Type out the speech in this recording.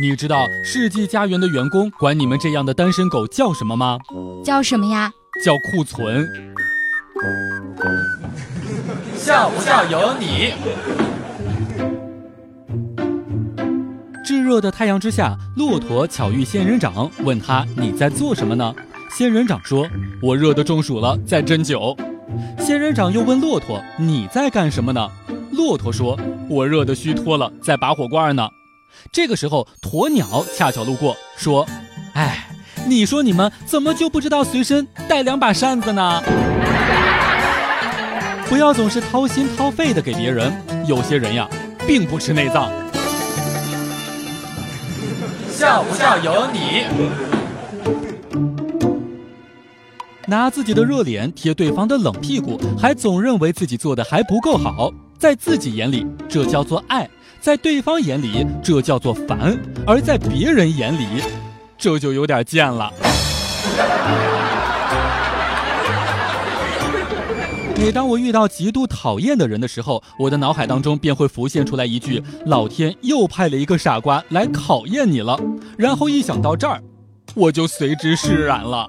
你知道世纪佳缘的员工管你们这样的单身狗叫什么吗？叫什么呀？叫库存。笑不笑由你。炙热的太阳之下，骆驼巧遇仙人掌，问他你在做什么呢？仙人掌说：“我热得中暑了，在针灸。”仙人掌又问骆驼：“你在干什么呢？”骆驼说：“我热得虚脱了，在拔火罐呢。”这个时候，鸵鸟恰巧路过，说：“哎，你说你们怎么就不知道随身带两把扇子呢？不要总是掏心掏肺的给别人，有些人呀，并不吃内脏。”笑不笑由你。拿自己的热脸贴对方的冷屁股，还总认为自己做的还不够好，在自己眼里这叫做爱，在对方眼里这叫做烦，而在别人眼里，这就有点贱了。每当我遇到极度讨厌的人的时候，我的脑海当中便会浮现出来一句：“老天又派了一个傻瓜来考验你了。”然后一想到这儿，我就随之释然了。